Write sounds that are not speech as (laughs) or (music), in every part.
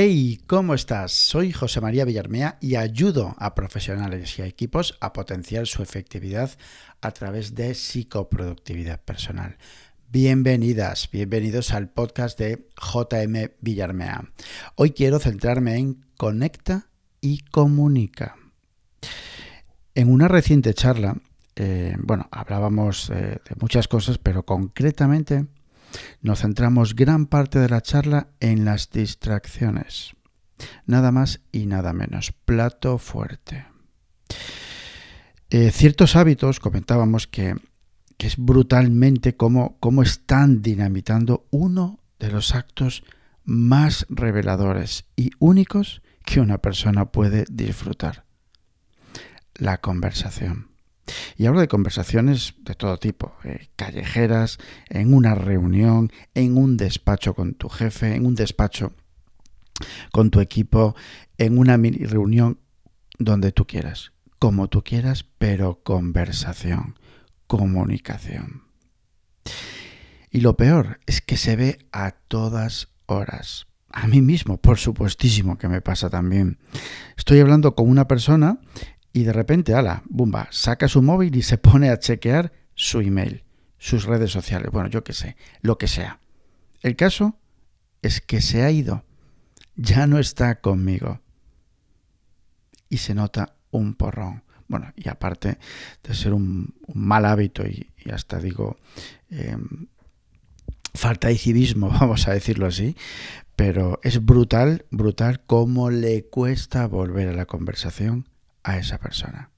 Hey, ¿cómo estás? Soy José María Villarmea y ayudo a profesionales y a equipos a potenciar su efectividad a través de psicoproductividad personal. Bienvenidas, bienvenidos al podcast de JM Villarmea. Hoy quiero centrarme en Conecta y Comunica. En una reciente charla, eh, bueno, hablábamos eh, de muchas cosas, pero concretamente nos centramos gran parte de la charla en las distracciones. Nada más y nada menos. Plato fuerte. Eh, ciertos hábitos, comentábamos que, es brutalmente cómo, cómo están dinamitando uno de los actos más reveladores y únicos que una persona puede disfrutar. La conversación. Y hablo de conversaciones de todo tipo, eh, callejeras, en una reunión, en un despacho con tu jefe, en un despacho con tu equipo, en una mini reunión, donde tú quieras, como tú quieras, pero conversación, comunicación. Y lo peor es que se ve a todas horas. A mí mismo, por supuestísimo que me pasa también. Estoy hablando con una persona y de repente, ala, bumba, saca su móvil y se (laughs) pone a chequear su email, sus redes sociales, bueno, yo qué sé, lo que sea. El caso es que se ha ido, ya no está conmigo. Y se nota un porrón. Bueno, y aparte de ser un, mal hábito y, hasta digo em, falta de civismo, (laughs) vamos a decirlo así, pero es brutal, brutal cómo le cuesta volver a la conversación a esa persona.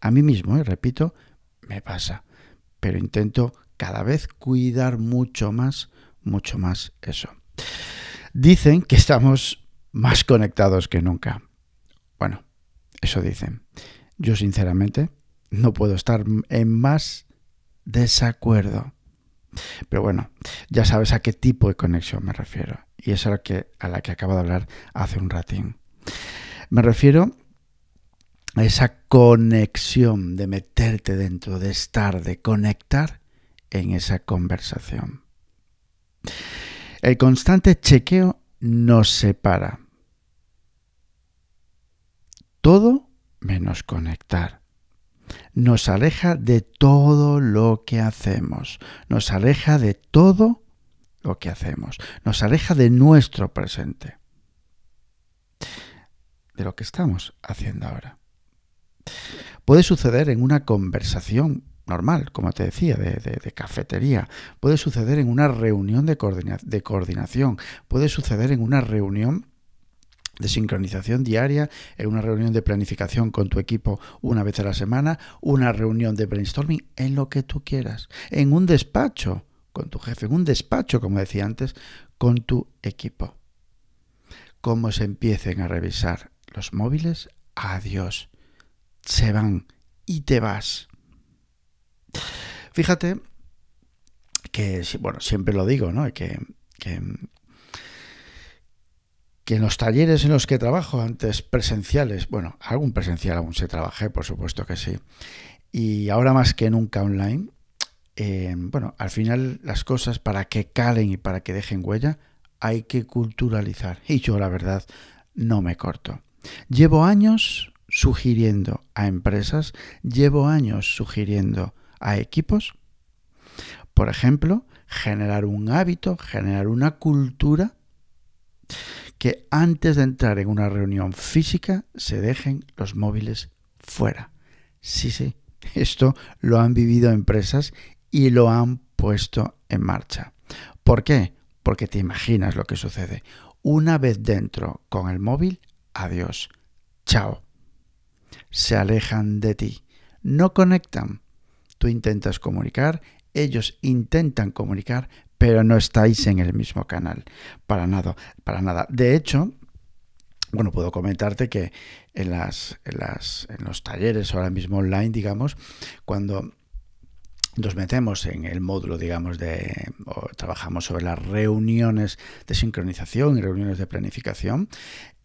A mí mismo, y repito, me pasa, pero intento cada vez cuidar mucho más, mucho más eso. Dicen que estamos más conectados que nunca. Bueno, eso dicen. Yo sinceramente no puedo estar en más desacuerdo. Pero bueno, ya sabes a qué tipo de conexión me refiero. Y es a la que, a la que acabo de hablar hace un ratín. Me refiero esa conexión de meterte dentro, de estar, de conectar en esa conversación. El constante chequeo nos separa. Todo menos conectar. Nos aleja de todo lo que hacemos. Nos aleja de todo lo que hacemos. Nos aleja de nuestro presente. De lo que estamos haciendo ahora. Puede suceder en una conversación normal, como te decía, de, cafetería. Puede suceder en una reunión de, de coordinación. Puede suceder en una reunión de sincronización diaria, en una reunión de planificación con tu equipo una vez a la semana, una reunión de brainstorming, en lo que tú quieras, en un despacho con tu jefe, en un despacho, como decía antes, con tu equipo. Cómo se empiecen a revisar los móviles, adiós se van y te vas. Fíjate que, bueno, siempre lo digo, ¿no? Que, que, que, en los talleres en los que trabajo antes presenciales, bueno, algún presencial aún se trabajé, por supuesto que sí, y ahora más que nunca online, eh, bueno, al final las cosas para que calen y para que dejen huella, hay que culturalizar. Y yo, la verdad, no me corto. Llevo años sugiriendo a empresas, llevo años sugiriendo a equipos, por ejemplo, generar un hábito, generar una cultura que antes de entrar en una reunión física se dejen los móviles fuera. Sí, sí, esto lo han vivido empresas y lo han puesto en marcha. ¿Por qué? Porque te imaginas lo que sucede. Una vez dentro con el móvil, adiós. Chao se alejan de ti, no conectan. Tú intentas comunicar, ellos intentan comunicar, pero no estáis en el mismo canal. Para nada, para nada. De hecho, bueno, puedo comentarte que en, las, en, las, en los talleres ahora mismo online, digamos, cuando nos metemos en el módulo, digamos, de, o trabajamos sobre las reuniones de sincronización y reuniones de planificación,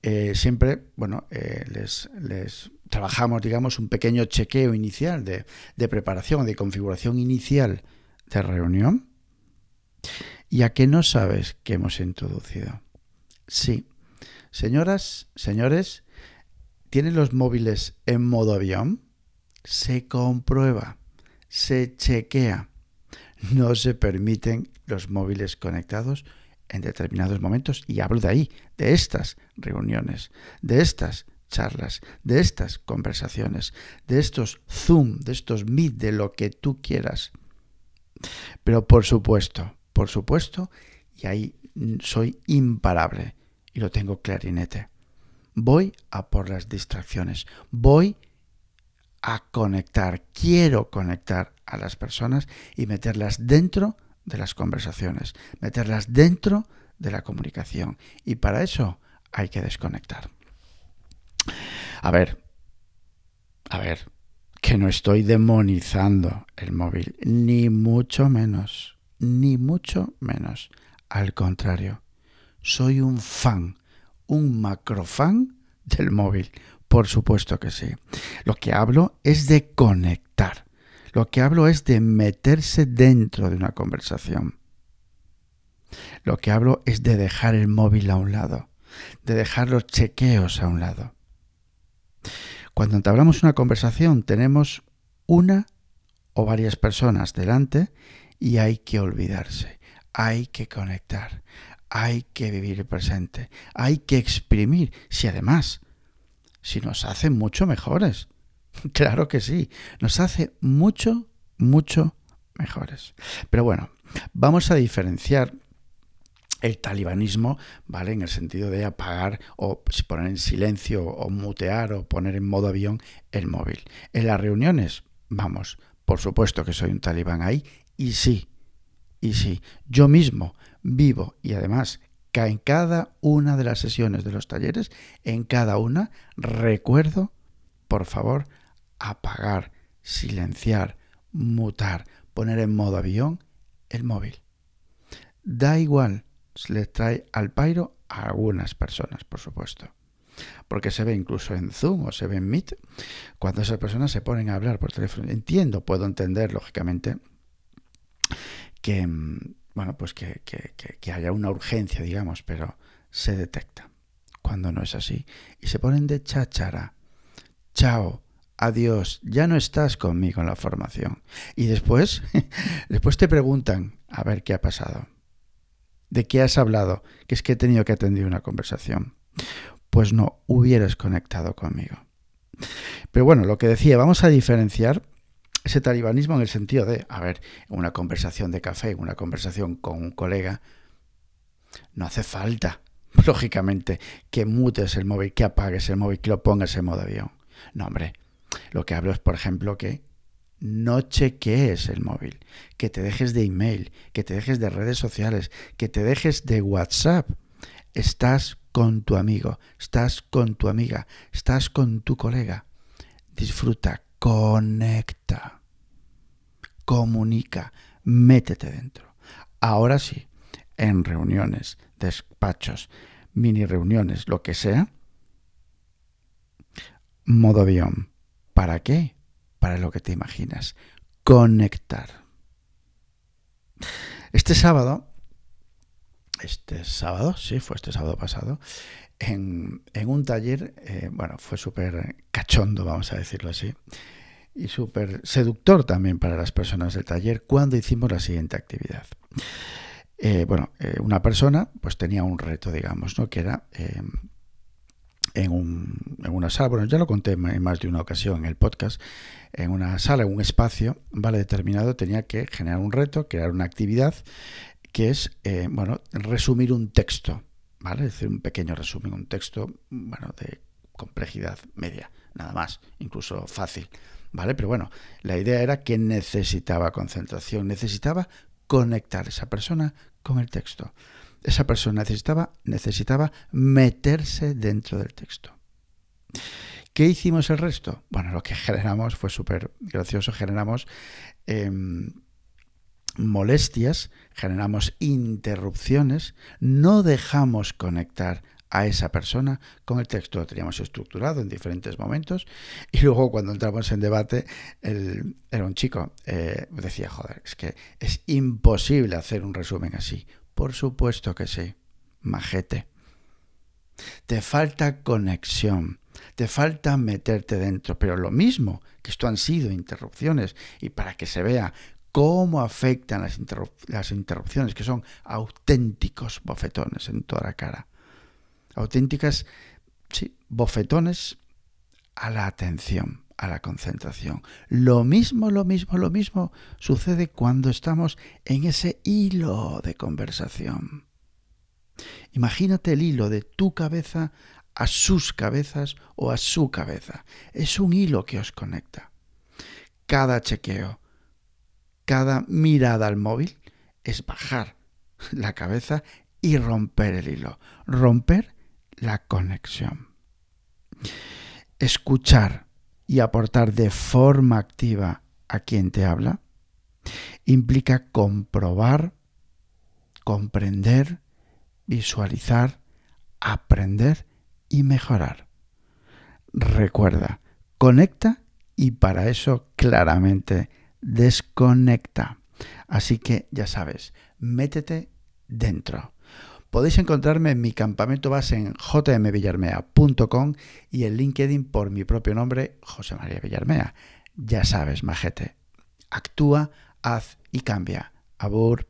eh, siempre, bueno, eh, les, les, trabajamos, digamos, un pequeño chequeo inicial de, de preparación, de configuración inicial de reunión. ¿Y a qué no sabes que hemos introducido? Sí, Señoras, señores, ¿tienen los móviles en modo avión? Se comprueba, se chequea. No se permiten los móviles conectados en determinados momentos y hablo de ahí, de estas reuniones, de estas charlas, de estas conversaciones, de estos Zoom, de estos Meet, de lo que tú quieras. Pero por supuesto, por supuesto, y ahí soy imparable y lo tengo clarinete. Voy a por las distracciones, voy a conectar, quiero conectar a las personas y meterlas dentro de las conversaciones, meterlas dentro de la comunicación. Y para eso hay que desconectar. A ver, a ver, que no estoy demonizando el móvil, ni mucho menos, ni mucho menos. Al contrario, soy un fan, un macrofan del móvil, por supuesto que sí. Lo que hablo es de conectar. Lo que hablo es de meterse dentro de una conversación. Lo que hablo es de dejar el móvil a un lado, de dejar los chequeos a un lado. Cuando entablamos una conversación tenemos una o varias personas delante y hay que olvidarse, hay que conectar, hay que vivir el presente, hay que exprimir, si además, si nos hace mucho mejores. (laughs) Claro que sí, nos hace mucho, mucho mejores. Pero bueno, vamos a diferenciar el talibanismo, ¿vale? En el sentido de apagar o poner en silencio o mutear o poner en modo avión el móvil. En las reuniones, vamos, por supuesto que soy un talibán ahí y sí, y sí, yo mismo vivo y además en cada una de las sesiones de los talleres, en cada una, recuerdo, por favor, apagar, silenciar, mutar, poner en modo avión el móvil. Da igual les trae al pairo a algunas personas, por supuesto. Porque se ve incluso en Zoom o se ve en Meet, cuando esas personas se ponen a hablar por teléfono. Entiendo, puedo entender, lógicamente, que, mm, bueno, pues que, que haya una urgencia, digamos, pero se detecta cuando no es así. Y se ponen de cháchara. Chao, adiós, ya no estás conmigo en la formación. Y después, (laughs) después te preguntan a ver qué ha pasado. ¿De qué has hablado? Que es que he tenido que atender una conversación. Pues no, hubieras conectado conmigo. Pero bueno, lo que decía, vamos a diferenciar ese talibanismo en el sentido de, a ver, una conversación de café, una conversación con un colega, no hace falta, (laughs) lógicamente, que mutes el móvil, que apagues el móvil, que lo pongas en modo avión. No, hombre, lo que hablo es, por ejemplo, que no chequees el móvil, que te dejes de email, que te dejes de redes sociales, que te dejes de WhatsApp. Estás con tu amigo, estás con tu amiga, estás con tu colega. Disfruta, conecta, comunica, métete dentro. Ahora sí, en reuniones, despachos, mini reuniones, lo que sea, modo avión. ¿Para qué? Lo que te imaginas. Conectar. Este sábado, este sábado, sí, fue este sábado pasado, en, un taller, eh, bueno, fue súper cachondo, vamos a decirlo así, y súper seductor también para las personas del taller cuando hicimos la siguiente actividad. Eh, bueno, eh, una persona pues tenía un reto, digamos, ¿no? que era en, un, en una sala, bueno, ya lo conté en más de una ocasión en el podcast, en una sala, en un espacio, ¿vale? Determinado, tenía que generar un reto, crear una actividad, que es, eh, bueno, resumir un texto, ¿vale? Es decir, un pequeño resumen, un texto, bueno, de complejidad media, nada más, incluso fácil, ¿vale? Pero bueno, la idea era que necesitaba concentración, necesitaba conectar esa persona con el texto esa persona necesitaba, necesitaba meterse dentro del texto. ¿Qué hicimos el resto? Bueno, lo que generamos fue súper gracioso, generamos em, molestias, generamos interrupciones, no dejamos conectar a esa persona con el texto. Lo teníamos estructurado en diferentes momentos y luego cuando entramos en debate, era un chico, eh, decía, joder, es que es imposible hacer un resumen así. Por supuesto que sí, majete. Te falta conexión, te falta meterte dentro, pero lo mismo que esto han sido interrupciones y para que se vea cómo afectan las, interrupciones, que son auténticos bofetones en toda la cara. Auténticas, sí, bofetones a la atención, a la concentración. Lo mismo, lo mismo, lo mismo sucede cuando estamos en ese hilo de conversación. Imagínate el hilo de tu cabeza a sus cabezas o a su cabeza. Es un hilo que os conecta. Cada chequeo, cada mirada al móvil es bajar la cabeza y romper el hilo, romper la conexión. Escuchar y aportar de forma activa a quien te habla implica comprobar, comprender, visualizar, aprender y mejorar. Recuerda, conecta y para eso claramente desconecta. Así que ya sabes, métete dentro. Podéis encontrarme en mi campamento base en jmvillarmea.com y en LinkedIn por mi propio nombre, José María Villarmea. Ya sabes, majete. Actúa, haz y cambia. Abur.